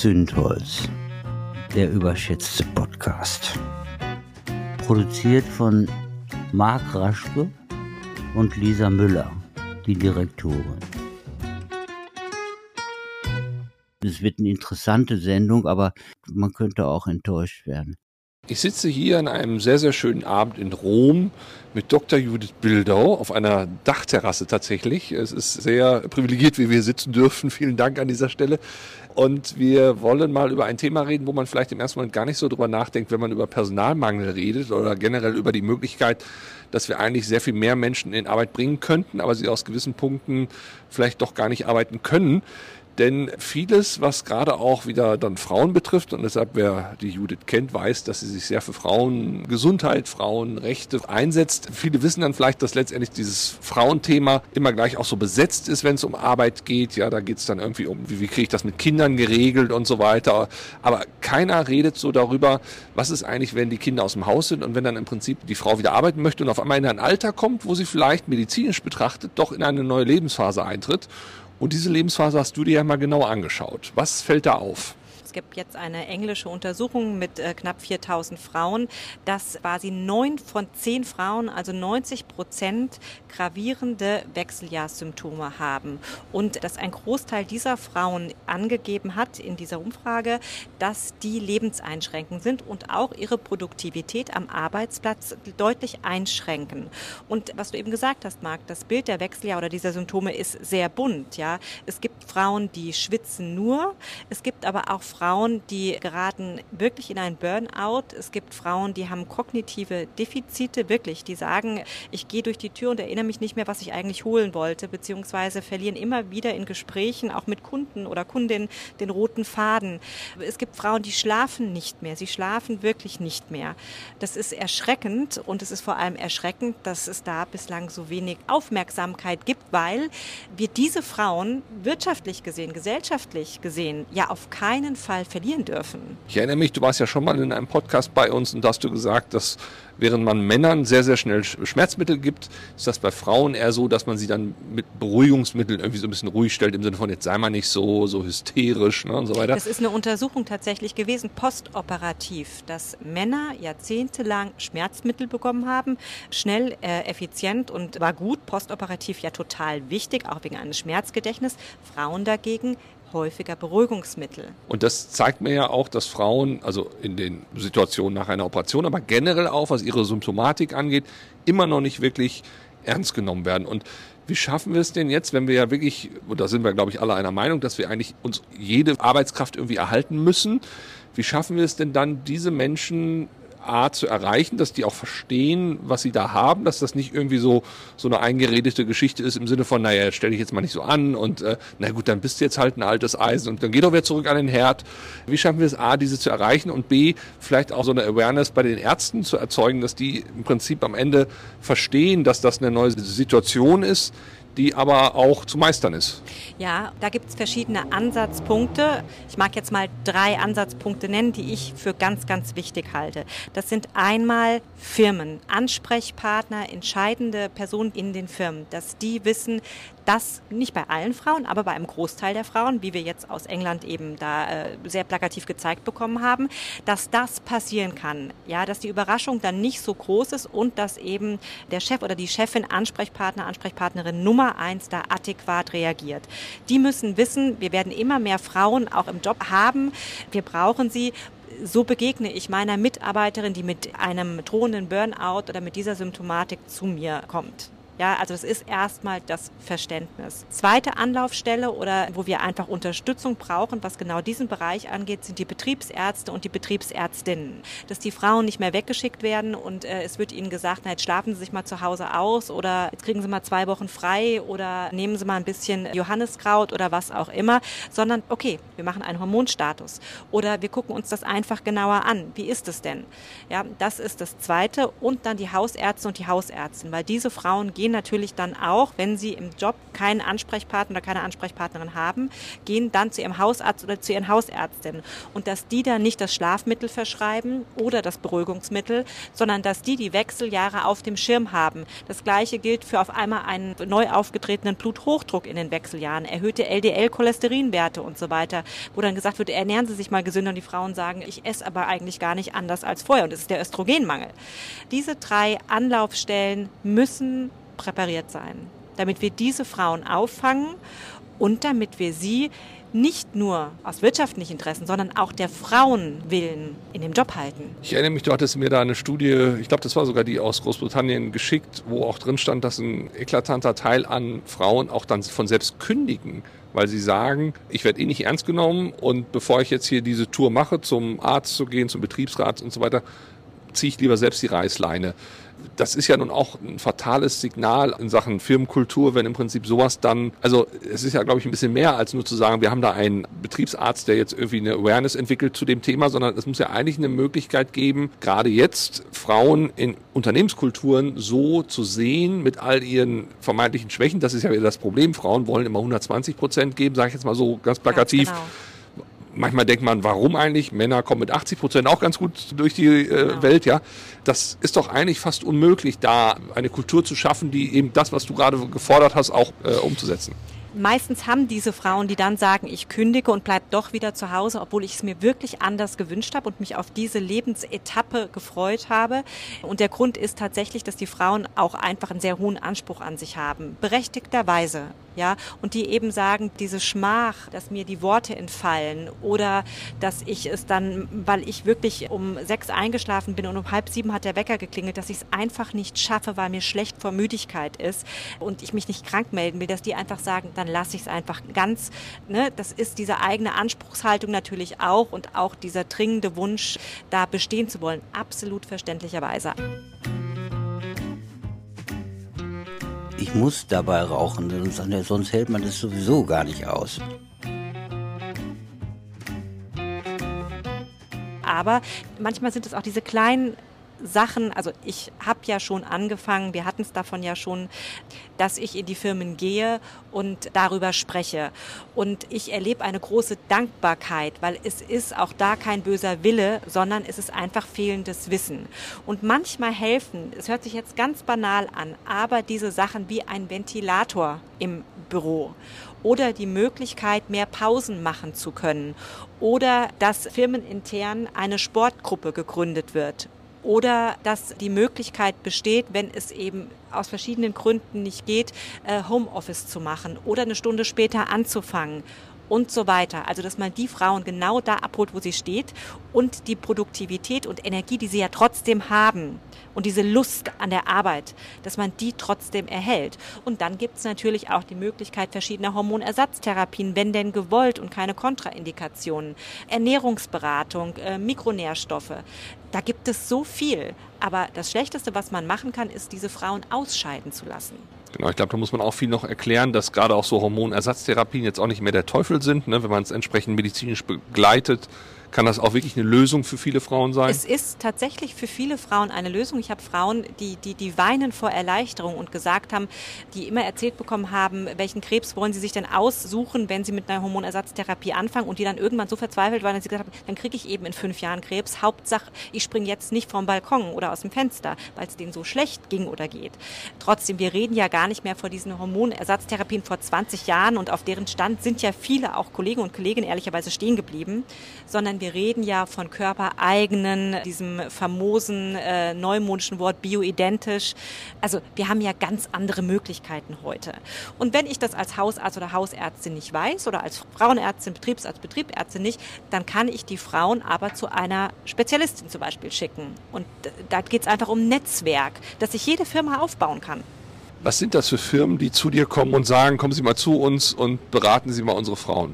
Zündholz, der überschätzte Podcast. Produziert von Marc Raschke und Lisa Müller, die Direktorin. Es wird eine interessante Sendung, aber man könnte auch enttäuscht werden. Ich sitze hier an einem sehr, sehr schönen Abend in Rom mit Dr. Judith Bildau auf einer Dachterrasse tatsächlich. Es ist sehr privilegiert, wie wir sitzen dürfen. Vielen Dank an dieser Stelle. Und wir wollen mal über ein Thema reden, wo man vielleicht im ersten Moment gar nicht so drüber nachdenkt, wenn man über Personalmangel redet oder generell über die Möglichkeit, dass wir eigentlich sehr viel mehr Menschen in Arbeit bringen könnten, aber sie aus gewissen Punkten vielleicht doch gar nicht arbeiten können. Denn vieles, was gerade auch wieder dann Frauen betrifft, und deshalb wer die Judith kennt, weiß, dass sie sich sehr für Frauengesundheit, Frauenrechte einsetzt. Viele wissen dann vielleicht, dass letztendlich dieses Frauenthema immer gleich auch so besetzt ist, wenn es um Arbeit geht. Ja, da geht es dann irgendwie um, wie, wie kriege ich das mit Kindern geregelt und so weiter. Aber keiner redet so darüber, was ist eigentlich, wenn die Kinder aus dem Haus sind und wenn dann im Prinzip die Frau wieder arbeiten möchte und auf einmal in ein Alter kommt, wo sie vielleicht medizinisch betrachtet doch in eine neue Lebensphase eintritt und diese Lebensphase hast du dir ja mal genauer angeschaut. Was fällt da auf? Es gibt jetzt eine englische Untersuchung mit äh, knapp 4000 Frauen, dass quasi neun von zehn Frauen, also 90 Prozent, gravierende Wechseljahrssymptome haben. Und dass ein Großteil dieser Frauen angegeben hat in dieser Umfrage, dass die lebenseinschränkend sind und auch ihre Produktivität am Arbeitsplatz deutlich einschränken. Und was du eben gesagt hast, Marc, das Bild der Wechseljahr oder dieser Symptome ist sehr bunt. Ja, es gibt Frauen, die schwitzen nur. Es gibt aber auch Frauen, Frauen, die geraten wirklich in ein Burnout. Es gibt Frauen, die haben kognitive Defizite, wirklich, die sagen, ich gehe durch die Tür und erinnere mich nicht mehr, was ich eigentlich holen wollte, beziehungsweise verlieren immer wieder in Gesprächen, auch mit Kunden oder Kundinnen, den roten Faden. Es gibt Frauen, die schlafen nicht mehr. Sie schlafen wirklich nicht mehr. Das ist erschreckend und es ist vor allem erschreckend, dass es da bislang so wenig Aufmerksamkeit gibt, weil wir diese Frauen wirtschaftlich gesehen, gesellschaftlich gesehen, ja auf keinen Fall Fall verlieren dürfen. Ich erinnere mich, du warst ja schon mal in einem Podcast bei uns und da hast du gesagt, dass während man Männern sehr, sehr schnell Schmerzmittel gibt, ist das bei Frauen eher so, dass man sie dann mit Beruhigungsmitteln irgendwie so ein bisschen ruhig stellt, im Sinne von, jetzt sei mal nicht so, so hysterisch ne, und so weiter. Das ist eine Untersuchung tatsächlich gewesen, postoperativ, dass Männer jahrzehntelang Schmerzmittel bekommen haben, schnell, äh, effizient und war gut, postoperativ ja total wichtig, auch wegen eines Schmerzgedächtnisses. Frauen dagegen häufiger Beruhigungsmittel. Und das zeigt mir ja auch, dass Frauen, also in den Situationen nach einer Operation, aber generell auch, was ihre Symptomatik angeht, immer noch nicht wirklich ernst genommen werden. Und wie schaffen wir es denn jetzt, wenn wir ja wirklich, und da sind wir, glaube ich, alle einer Meinung, dass wir eigentlich uns jede Arbeitskraft irgendwie erhalten müssen, wie schaffen wir es denn dann, diese Menschen A zu erreichen, dass die auch verstehen, was sie da haben, dass das nicht irgendwie so so eine eingeredete Geschichte ist im Sinne von, naja, stell dich jetzt mal nicht so an und äh, na gut, dann bist du jetzt halt ein altes Eisen und dann geh doch wieder zurück an den Herd. Wie schaffen wir es A, diese zu erreichen und B, vielleicht auch so eine Awareness bei den Ärzten zu erzeugen, dass die im Prinzip am Ende verstehen, dass das eine neue Situation ist, die aber auch zu meistern ist. Ja, da gibt es verschiedene Ansatzpunkte. Ich mag jetzt mal drei Ansatzpunkte nennen, die ich für ganz, ganz wichtig halte. Das sind einmal Firmen, Ansprechpartner, entscheidende Personen in den Firmen, dass die wissen, dass nicht bei allen Frauen, aber bei einem Großteil der Frauen, wie wir jetzt aus England eben da äh, sehr plakativ gezeigt bekommen haben, dass das passieren kann. Ja, dass die Überraschung dann nicht so groß ist und dass eben der Chef oder die Chefin, Ansprechpartner, Ansprechpartnerin Nummer eins da adäquat reagiert. Die müssen wissen, wir werden immer mehr Frauen auch im Job haben. Wir brauchen sie so begegne ich meiner Mitarbeiterin, die mit einem drohenden Burnout oder mit dieser Symptomatik zu mir kommt. Ja, also das ist erstmal das Verständnis. Zweite Anlaufstelle oder wo wir einfach Unterstützung brauchen, was genau diesen Bereich angeht, sind die Betriebsärzte und die Betriebsärztinnen. Dass die Frauen nicht mehr weggeschickt werden und äh, es wird ihnen gesagt, na, jetzt schlafen sie sich mal zu Hause aus oder jetzt kriegen sie mal zwei Wochen frei oder nehmen sie mal ein bisschen Johanniskraut oder was auch immer, sondern okay, wir machen einen Hormonstatus oder wir gucken uns das einfach genauer an. Wie ist es denn? Ja, das ist das Zweite und dann die Hausärzte und die Hausärztin, weil diese Frauen gehen gehen natürlich dann auch, wenn sie im Job keinen Ansprechpartner oder keine Ansprechpartnerin haben, gehen dann zu ihrem Hausarzt oder zu ihren Hausärztinnen. Und dass die dann nicht das Schlafmittel verschreiben oder das Beruhigungsmittel, sondern dass die die Wechseljahre auf dem Schirm haben. Das Gleiche gilt für auf einmal einen neu aufgetretenen Bluthochdruck in den Wechseljahren, erhöhte LDL-Cholesterinwerte und so weiter, wo dann gesagt wird, ernähren Sie sich mal gesünder und die Frauen sagen, ich esse aber eigentlich gar nicht anders als vorher und es ist der Östrogenmangel. Diese drei Anlaufstellen müssen präpariert sein, damit wir diese Frauen auffangen und damit wir sie nicht nur aus wirtschaftlichen Interessen, sondern auch der Frauen willen in dem Job halten. Ich erinnere mich, du hattest mir da eine Studie, ich glaube, das war sogar die aus Großbritannien geschickt, wo auch drin stand, dass ein eklatanter Teil an Frauen auch dann von selbst kündigen, weil sie sagen, ich werde eh nicht ernst genommen und bevor ich jetzt hier diese Tour mache, zum Arzt zu gehen, zum Betriebsrat und so weiter, ziehe ich lieber selbst die Reißleine das ist ja nun auch ein fatales Signal in Sachen Firmenkultur, wenn im Prinzip sowas dann, also es ist ja, glaube ich, ein bisschen mehr als nur zu sagen, wir haben da einen Betriebsarzt, der jetzt irgendwie eine Awareness entwickelt zu dem Thema, sondern es muss ja eigentlich eine Möglichkeit geben, gerade jetzt Frauen in Unternehmenskulturen so zu sehen mit all ihren vermeintlichen Schwächen. Das ist ja wieder das Problem. Frauen wollen immer 120 Prozent geben, sage ich jetzt mal so ganz plakativ. Ganz genau manchmal denkt man, warum eigentlich? Männer kommen mit 80 Prozent auch ganz gut durch die äh, genau. Welt, ja. Das ist doch eigentlich fast unmöglich, da eine Kultur zu schaffen, die eben das, was du gerade gefordert hast, auch äh, umzusetzen meistens haben diese Frauen, die dann sagen, ich kündige und bleib doch wieder zu Hause, obwohl ich es mir wirklich anders gewünscht habe und mich auf diese Lebensetappe gefreut habe. Und der Grund ist tatsächlich, dass die Frauen auch einfach einen sehr hohen Anspruch an sich haben, berechtigterweise ja, und die eben sagen, diese Schmach, dass mir die Worte entfallen oder dass ich es dann, weil ich wirklich um sechs eingeschlafen bin und um halb sieben hat der Wecker geklingelt, dass ich es einfach nicht schaffe, weil mir schlecht vor Müdigkeit ist und ich mich nicht krank melden will, dass die einfach sagen, dann lasse ich es einfach ganz. Ne? Das ist diese eigene Anspruchshaltung natürlich auch und auch dieser dringende Wunsch, da bestehen zu wollen, absolut verständlicherweise. Ich muss dabei rauchen, sonst hält man das sowieso gar nicht aus. Aber manchmal sind es auch diese kleinen Sachen, also ich habe ja schon angefangen, wir hatten es davon ja schon, dass ich in die Firmen gehe und darüber spreche. Und ich erlebe eine große Dankbarkeit, weil es ist auch da kein böser Wille, sondern es ist einfach fehlendes Wissen. Und manchmal helfen, es hört sich jetzt ganz banal an, aber diese Sachen wie ein Ventilator im Büro oder die Möglichkeit, mehr Pausen machen zu können oder dass firmenintern eine Sportgruppe gegründet wird oder dass die Möglichkeit besteht, wenn es eben aus verschiedenen Gründen nicht geht, äh, Homeoffice zu machen oder eine Stunde später anzufangen und so weiter. Also, dass man die Frauen genau da abholt, wo sie steht und die Produktivität und Energie, die sie ja trotzdem haben und diese Lust an der Arbeit, dass man die trotzdem erhält. Und dann gibt es natürlich auch die Möglichkeit verschiedener Hormonersatztherapien, wenn denn gewollt und keine Kontraindikationen, Ernährungsberatung, äh, Mikronährstoffe. Da gibt es so viel. Aber das Schlechteste, was man machen kann, ist, diese Frauen ausscheiden zu lassen. Genau, ich glaube, da muss man auch viel noch erklären, dass gerade auch so Hormonersatztherapien jetzt auch nicht mehr der Teufel sind, ne, wenn man es entsprechend medizinisch begleitet kann das auch wirklich eine Lösung für viele Frauen sein? Es ist tatsächlich für viele Frauen eine Lösung. Ich habe Frauen, die, die, die weinen vor Erleichterung und gesagt haben, die immer erzählt bekommen haben, welchen Krebs wollen sie sich denn aussuchen, wenn sie mit einer Hormonersatztherapie anfangen und die dann irgendwann so verzweifelt waren, dass sie gesagt haben, dann kriege ich eben in fünf Jahren Krebs. Hauptsache, ich springe jetzt nicht vom Balkon oder aus dem Fenster, weil es denen so schlecht ging oder geht. Trotzdem, wir reden ja gar nicht mehr vor diesen Hormonersatztherapien vor 20 Jahren und auf deren Stand sind ja viele, auch Kollegen und Kolleginnen ehrlicherweise stehen geblieben, sondern wir reden ja von körpereigenen, diesem famosen äh, neumodischen Wort bioidentisch. Also wir haben ja ganz andere Möglichkeiten heute. Und wenn ich das als Hausarzt oder Hausärztin nicht weiß oder als Frauenärztin, Betriebsarzt, Betriebsärztin nicht, dann kann ich die Frauen aber zu einer Spezialistin zum Beispiel schicken. Und da geht es einfach um Netzwerk, das sich jede Firma aufbauen kann. Was sind das für Firmen, die zu dir kommen und sagen, kommen Sie mal zu uns und beraten Sie mal unsere Frauen?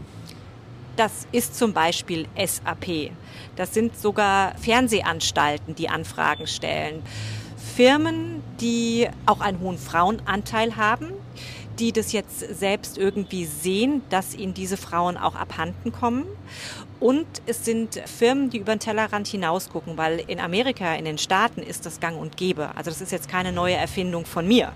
Das ist zum Beispiel SAP. Das sind sogar Fernsehanstalten, die Anfragen stellen. Firmen, die auch einen hohen Frauenanteil haben, die das jetzt selbst irgendwie sehen, dass ihnen diese Frauen auch abhanden kommen. Und es sind Firmen, die über den Tellerrand hinausgucken, weil in Amerika, in den Staaten ist das gang und gäbe. Also das ist jetzt keine neue Erfindung von mir,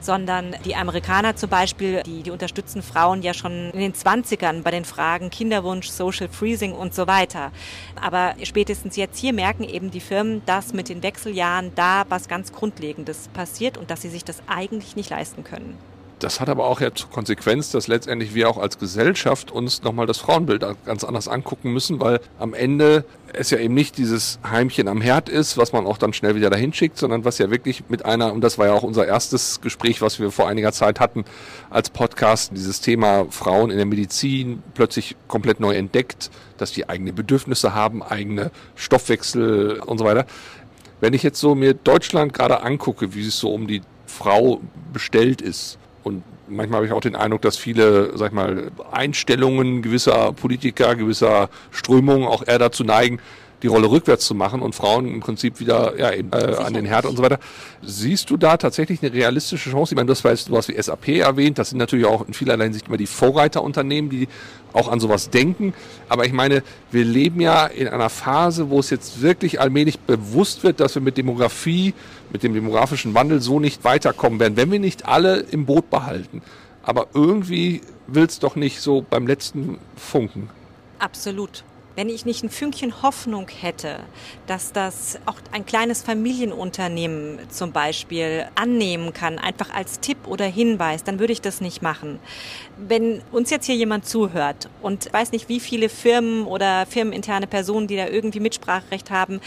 sondern die Amerikaner zum Beispiel, die, die unterstützen Frauen ja schon in den 20ern bei den Fragen Kinderwunsch, Social Freezing und so weiter. Aber spätestens jetzt hier merken eben die Firmen, dass mit den Wechseljahren da was ganz Grundlegendes passiert und dass sie sich das eigentlich nicht leisten können. Das hat aber auch ja zur Konsequenz, dass letztendlich wir auch als Gesellschaft uns nochmal das Frauenbild ganz anders angucken müssen, weil am Ende es ja eben nicht dieses Heimchen am Herd ist, was man auch dann schnell wieder dahin schickt, sondern was ja wirklich mit einer, und das war ja auch unser erstes Gespräch, was wir vor einiger Zeit hatten als Podcast, dieses Thema Frauen in der Medizin plötzlich komplett neu entdeckt, dass die eigene Bedürfnisse haben, eigene Stoffwechsel und so weiter. Wenn ich jetzt so mir Deutschland gerade angucke, wie es so um die Frau bestellt ist, und manchmal habe ich auch den Eindruck, dass viele, sag ich mal, Einstellungen gewisser Politiker, gewisser Strömungen auch eher dazu neigen, die Rolle rückwärts zu machen und Frauen im Prinzip wieder ja, eben, äh, an den Herd und so weiter. Siehst du da tatsächlich eine realistische Chance? Ich meine, das war jetzt sowas wie SAP erwähnt. Das sind natürlich auch in vielerlei Hinsicht immer die Vorreiterunternehmen, die auch an sowas denken. Aber ich meine, wir leben ja in einer Phase, wo es jetzt wirklich allmählich bewusst wird, dass wir mit Demografie mit dem demografischen Wandel so nicht weiterkommen werden, wenn wir nicht alle im Boot behalten. Aber irgendwie will es doch nicht so beim letzten Funken. Absolut. Wenn ich nicht ein Fünkchen Hoffnung hätte, dass das auch ein kleines Familienunternehmen zum Beispiel annehmen kann, einfach als Tipp oder Hinweis, dann würde ich das nicht machen. Wenn uns jetzt hier jemand zuhört und weiß nicht, wie viele Firmen oder firmeninterne Personen, die da irgendwie Mitspracherecht haben,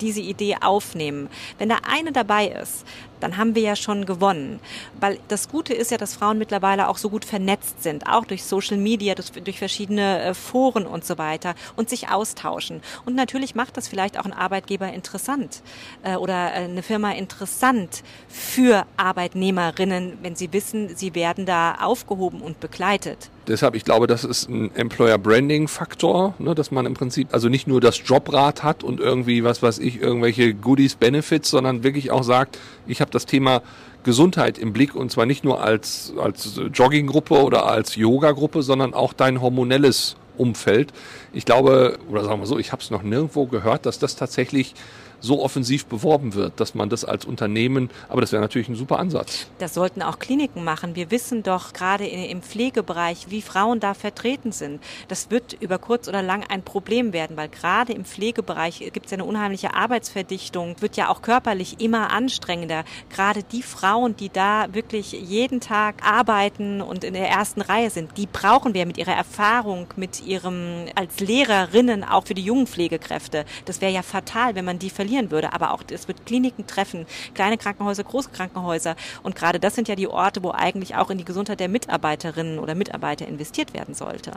diese Idee aufnehmen. Wenn da eine dabei ist, dann haben wir ja schon gewonnen. Weil das Gute ist ja, dass Frauen mittlerweile auch so gut vernetzt sind, auch durch Social Media, durch verschiedene äh, Foren und so weiter und sich austauschen. Und natürlich macht das vielleicht auch ein Arbeitgeber interessant äh, oder äh, eine Firma interessant für Arbeitnehmerinnen, wenn sie wissen, sie werden da aufgehoben und begleitet. Deshalb, ich glaube, das ist ein Employer Branding Faktor, ne, dass man im Prinzip also nicht nur das Jobrad hat und irgendwie, was weiß ich, irgendwelche Goodies, Benefits, sondern wirklich auch sagt, ich habe das Thema Gesundheit im Blick und zwar nicht nur als, als Jogginggruppe oder als Yoga-Gruppe, sondern auch dein hormonelles Umfeld. Ich glaube, oder sagen wir so, ich habe es noch nirgendwo gehört, dass das tatsächlich so offensiv beworben wird, dass man das als Unternehmen, aber das wäre natürlich ein super Ansatz. Das sollten auch Kliniken machen. Wir wissen doch gerade im Pflegebereich, wie Frauen da vertreten sind. Das wird über kurz oder lang ein Problem werden, weil gerade im Pflegebereich gibt es ja eine unheimliche Arbeitsverdichtung, wird ja auch körperlich immer anstrengender. Gerade die Frauen, die da wirklich jeden Tag arbeiten und in der ersten Reihe sind, die brauchen wir mit ihrer Erfahrung, mit ihrem als Lehrerinnen auch für die jungen Pflegekräfte. Das wäre ja fatal, wenn man die verliert verlieren würde. Aber auch es wird Kliniken treffen, kleine Krankenhäuser, große Krankenhäuser. Und gerade das sind ja die Orte, wo eigentlich auch in die Gesundheit der Mitarbeiterinnen oder Mitarbeiter investiert werden sollte.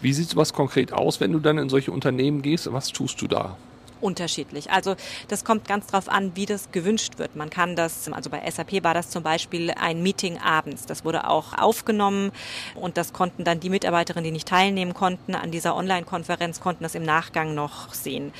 Wie sieht sowas konkret aus, wenn du dann in solche Unternehmen gehst? Was tust du da? Unterschiedlich. Also das kommt ganz drauf an, wie das gewünscht wird. Man kann das, also bei SAP war das zum Beispiel ein Meeting abends. Das wurde auch aufgenommen und das konnten dann die Mitarbeiterinnen, die nicht teilnehmen konnten an dieser Online-Konferenz, konnten das im Nachgang noch sehen.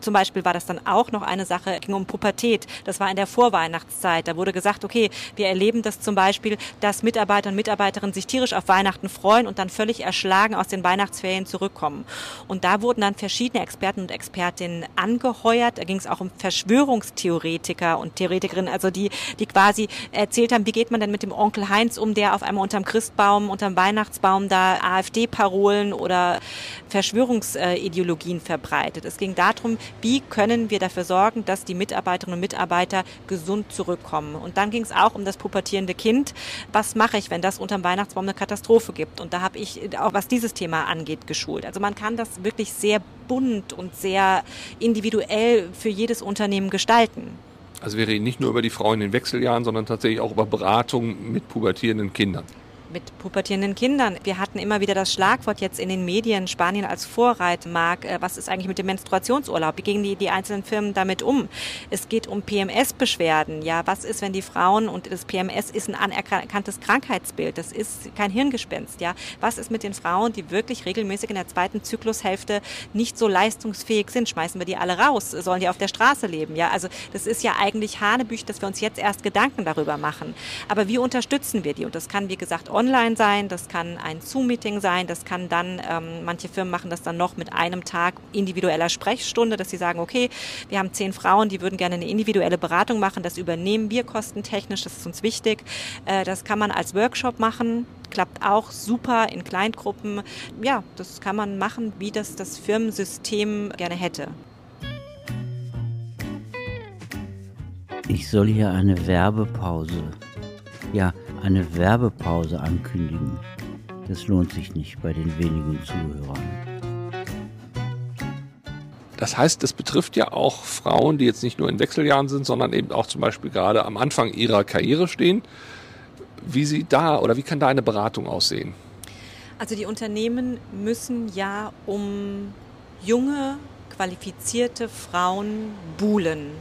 Zum Beispiel war das dann auch noch eine Sache, ging um Pubertät. Das war in der Vorweihnachtszeit. Da wurde gesagt, okay, wir erleben das zum Beispiel, dass Mitarbeiter und Mitarbeiterinnen sich tierisch auf Weihnachten freuen und dann völlig erschlagen aus den Weihnachtsferien zurückkommen. Und da wurden dann verschiedene Experten und Expertinnen an angeheuert. Da ging es auch um Verschwörungstheoretiker und Theoretikerinnen, also die, die quasi erzählt haben, wie geht man denn mit dem Onkel Heinz um, der auf einmal unterm Christbaum, unterm Weihnachtsbaum da AfD-Parolen oder Verschwörungsideologien verbreitet. Es ging darum, wie können wir dafür sorgen, dass die Mitarbeiterinnen und Mitarbeiter gesund zurückkommen. Und dann ging es auch um das pubertierende Kind. Was mache ich, wenn das unterm Weihnachtsbaum eine Katastrophe gibt? Und da habe ich auch, was dieses Thema angeht, geschult. Also man kann das wirklich sehr bunt und sehr individuell für jedes Unternehmen gestalten. Also wir reden nicht nur über die Frauen in den Wechseljahren, sondern tatsächlich auch über Beratung mit pubertierenden Kindern. Mit pubertierenden Kindern. Wir hatten immer wieder das Schlagwort jetzt in den Medien, Spanien als Vorreitmark. Äh, was ist eigentlich mit dem Menstruationsurlaub? Wie gehen die, die einzelnen Firmen damit um? Es geht um PMS-Beschwerden. Ja, was ist, wenn die Frauen und das PMS ist ein anerkanntes Krankheitsbild. Das ist kein Hirngespenst. Ja, was ist mit den Frauen, die wirklich regelmäßig in der zweiten Zyklushälfte nicht so leistungsfähig sind? Schmeißen wir die alle raus? Sollen die auf der Straße leben? Ja, also das ist ja eigentlich Hanebüch, dass wir uns jetzt erst Gedanken darüber machen. Aber wie unterstützen wir die? Und das kann, wie gesagt, online sein, das kann ein Zoom-Meeting sein, das kann dann, ähm, manche Firmen machen das dann noch mit einem Tag individueller Sprechstunde, dass sie sagen, okay, wir haben zehn Frauen, die würden gerne eine individuelle Beratung machen, das übernehmen wir kostentechnisch, das ist uns wichtig. Äh, das kann man als Workshop machen, klappt auch super in Kleingruppen. Ja, das kann man machen, wie das das Firmensystem gerne hätte. Ich soll hier eine Werbepause. Ja, eine Werbepause ankündigen. Das lohnt sich nicht bei den wenigen Zuhörern. Das heißt, es betrifft ja auch Frauen, die jetzt nicht nur in Wechseljahren sind, sondern eben auch zum Beispiel gerade am Anfang ihrer Karriere stehen. Wie sie da oder wie kann da eine Beratung aussehen? Also die Unternehmen müssen ja um junge, qualifizierte Frauen buhlen.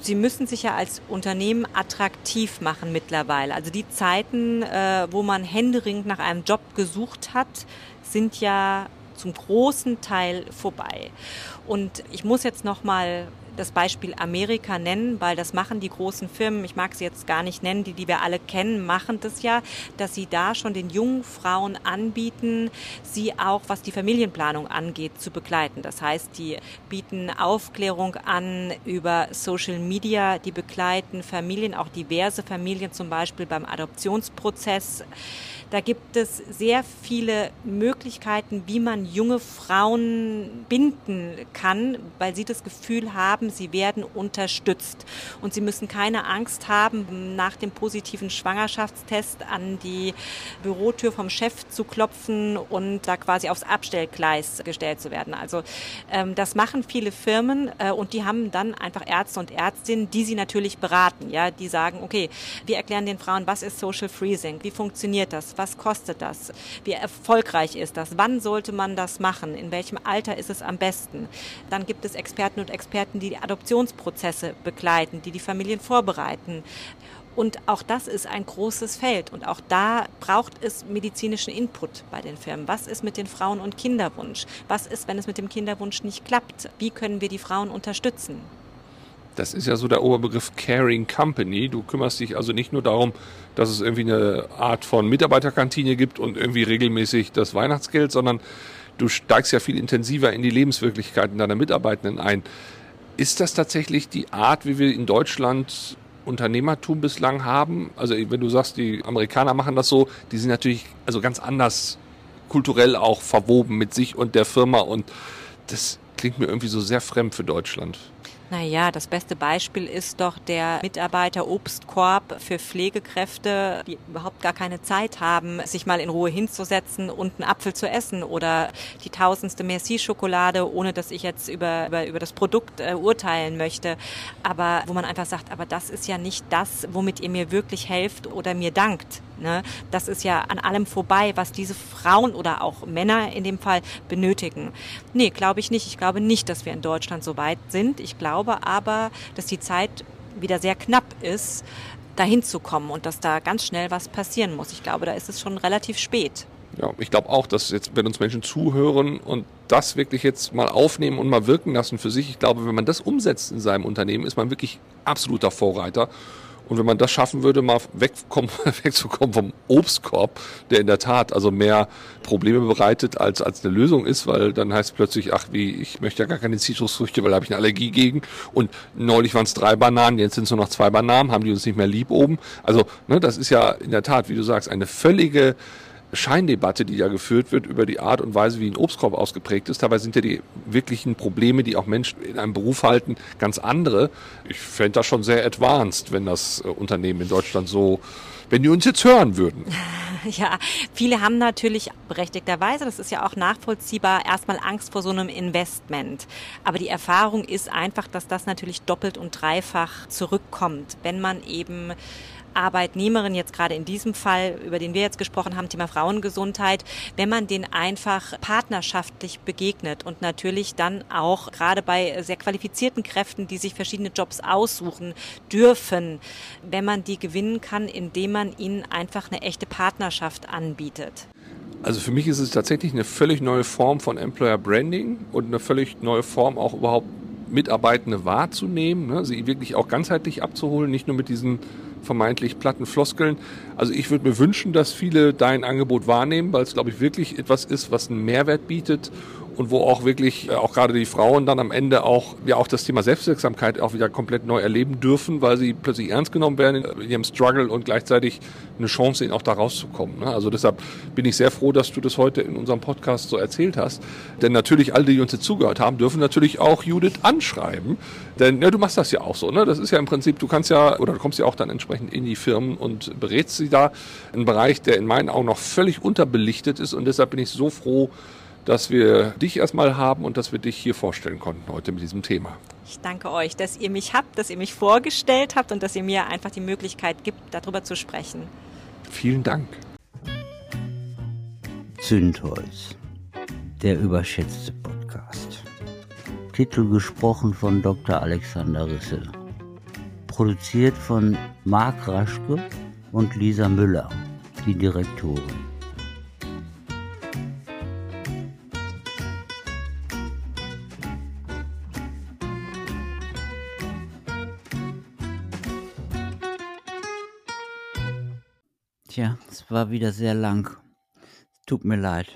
Sie müssen sich ja als Unternehmen attraktiv machen mittlerweile. Also die Zeiten, äh, wo man händeringend nach einem Job gesucht hat, sind ja zum großen Teil vorbei. Und ich muss jetzt noch mal das Beispiel Amerika nennen, weil das machen die großen Firmen, ich mag sie jetzt gar nicht nennen, die, die wir alle kennen, machen das ja, dass sie da schon den jungen Frauen anbieten, sie auch, was die Familienplanung angeht, zu begleiten. Das heißt, die bieten Aufklärung an über Social Media, die begleiten Familien, auch diverse Familien zum Beispiel beim Adoptionsprozess. Da gibt es sehr viele Möglichkeiten, wie man junge Frauen binden kann, weil sie das Gefühl haben, sie werden unterstützt. Und sie müssen keine Angst haben, nach dem positiven Schwangerschaftstest an die Bürotür vom Chef zu klopfen und da quasi aufs Abstellgleis gestellt zu werden. Also ähm, das machen viele Firmen äh, und die haben dann einfach Ärzte und Ärztinnen, die sie natürlich beraten. Ja, die sagen, okay, wir erklären den Frauen, was ist Social Freezing, wie funktioniert das, was kostet das? Wie erfolgreich ist das? Wann sollte man das machen? In welchem Alter ist es am besten? Dann gibt es Experten und Experten, die Adoptionsprozesse begleiten, die die Familien vorbereiten. Und auch das ist ein großes Feld. Und auch da braucht es medizinischen Input bei den Firmen. Was ist mit den Frauen- und Kinderwunsch? Was ist, wenn es mit dem Kinderwunsch nicht klappt? Wie können wir die Frauen unterstützen? Das ist ja so der Oberbegriff Caring Company. Du kümmerst dich also nicht nur darum, dass es irgendwie eine Art von Mitarbeiterkantine gibt und irgendwie regelmäßig das Weihnachtsgeld, sondern du steigst ja viel intensiver in die Lebenswirklichkeiten deiner Mitarbeitenden ein. Ist das tatsächlich die Art, wie wir in Deutschland Unternehmertum bislang haben? Also wenn du sagst, die Amerikaner machen das so, die sind natürlich also ganz anders kulturell auch verwoben mit sich und der Firma und das klingt mir irgendwie so sehr fremd für Deutschland. Naja, das beste Beispiel ist doch der Mitarbeiter-Obstkorb für Pflegekräfte, die überhaupt gar keine Zeit haben, sich mal in Ruhe hinzusetzen und einen Apfel zu essen oder die tausendste Merci-Schokolade, ohne dass ich jetzt über, über, über das Produkt äh, urteilen möchte. Aber wo man einfach sagt, aber das ist ja nicht das, womit ihr mir wirklich helft oder mir dankt. Ne? Das ist ja an allem vorbei, was diese Frauen oder auch Männer in dem Fall benötigen. Nee, glaube ich nicht. Ich glaube nicht, dass wir in Deutschland so weit sind. Ich glaube aber, dass die Zeit wieder sehr knapp ist, dahin zu kommen und dass da ganz schnell was passieren muss. Ich glaube, da ist es schon relativ spät. Ja, ich glaube auch, dass jetzt, wenn uns Menschen zuhören und das wirklich jetzt mal aufnehmen und mal wirken lassen für sich, ich glaube, wenn man das umsetzt in seinem Unternehmen, ist man wirklich absoluter Vorreiter. Und wenn man das schaffen würde, mal wegkommen, wegzukommen vom Obstkorb, der in der Tat also mehr Probleme bereitet als, als eine Lösung ist, weil dann heißt es plötzlich, ach wie, ich möchte ja gar keine Zitrusfrüchte, weil da habe ich eine Allergie gegen. Und neulich waren es drei Bananen, jetzt sind es nur noch zwei Bananen, haben die uns nicht mehr lieb oben. Also, ne, das ist ja in der Tat, wie du sagst, eine völlige Scheindebatte, die ja geführt wird über die Art und Weise, wie ein Obstkorb ausgeprägt ist. Dabei sind ja die wirklichen Probleme, die auch Menschen in einem Beruf halten, ganz andere. Ich fände das schon sehr advanced, wenn das äh, Unternehmen in Deutschland so, wenn die uns jetzt hören würden. Ja, viele haben natürlich berechtigterweise, das ist ja auch nachvollziehbar, erstmal Angst vor so einem Investment. Aber die Erfahrung ist einfach, dass das natürlich doppelt und dreifach zurückkommt, wenn man eben Arbeitnehmerin, jetzt gerade in diesem Fall, über den wir jetzt gesprochen haben, Thema Frauengesundheit, wenn man den einfach partnerschaftlich begegnet und natürlich dann auch gerade bei sehr qualifizierten Kräften, die sich verschiedene Jobs aussuchen dürfen, wenn man die gewinnen kann, indem man ihnen einfach eine echte Partnerschaft anbietet. Also für mich ist es tatsächlich eine völlig neue Form von Employer Branding und eine völlig neue Form auch überhaupt Mitarbeitende wahrzunehmen, ne, sie wirklich auch ganzheitlich abzuholen, nicht nur mit diesen vermeintlich platten Floskeln. Also ich würde mir wünschen, dass viele dein Angebot wahrnehmen, weil es, glaube ich, wirklich etwas ist, was einen Mehrwert bietet und wo auch wirklich äh, auch gerade die Frauen dann am Ende auch ja auch das Thema Selbstwirksamkeit auch wieder komplett neu erleben dürfen, weil sie plötzlich ernst genommen werden in ihrem Struggle und gleichzeitig eine Chance sehen, auch da rauszukommen. Ne? Also deshalb bin ich sehr froh, dass du das heute in unserem Podcast so erzählt hast. Denn natürlich alle, die uns jetzt zugehört haben, dürfen natürlich auch Judith anschreiben. Denn ja, du machst das ja auch so. Ne? Das ist ja im Prinzip, du kannst ja oder du kommst ja auch dann entsprechend in die Firmen und berätst sie da. Ein Bereich, der in meinen Augen noch völlig unterbelichtet ist und deshalb bin ich so froh, dass wir dich erstmal haben und dass wir dich hier vorstellen konnten heute mit diesem Thema. Ich danke euch, dass ihr mich habt, dass ihr mich vorgestellt habt und dass ihr mir einfach die Möglichkeit gibt, darüber zu sprechen. Vielen Dank. Zündholz, der überschätzte Podcast. Titel gesprochen von Dr. Alexander Risse. Produziert von Marc Raschke und Lisa Müller, die Direktorin. War wieder sehr lang. Tut mir leid.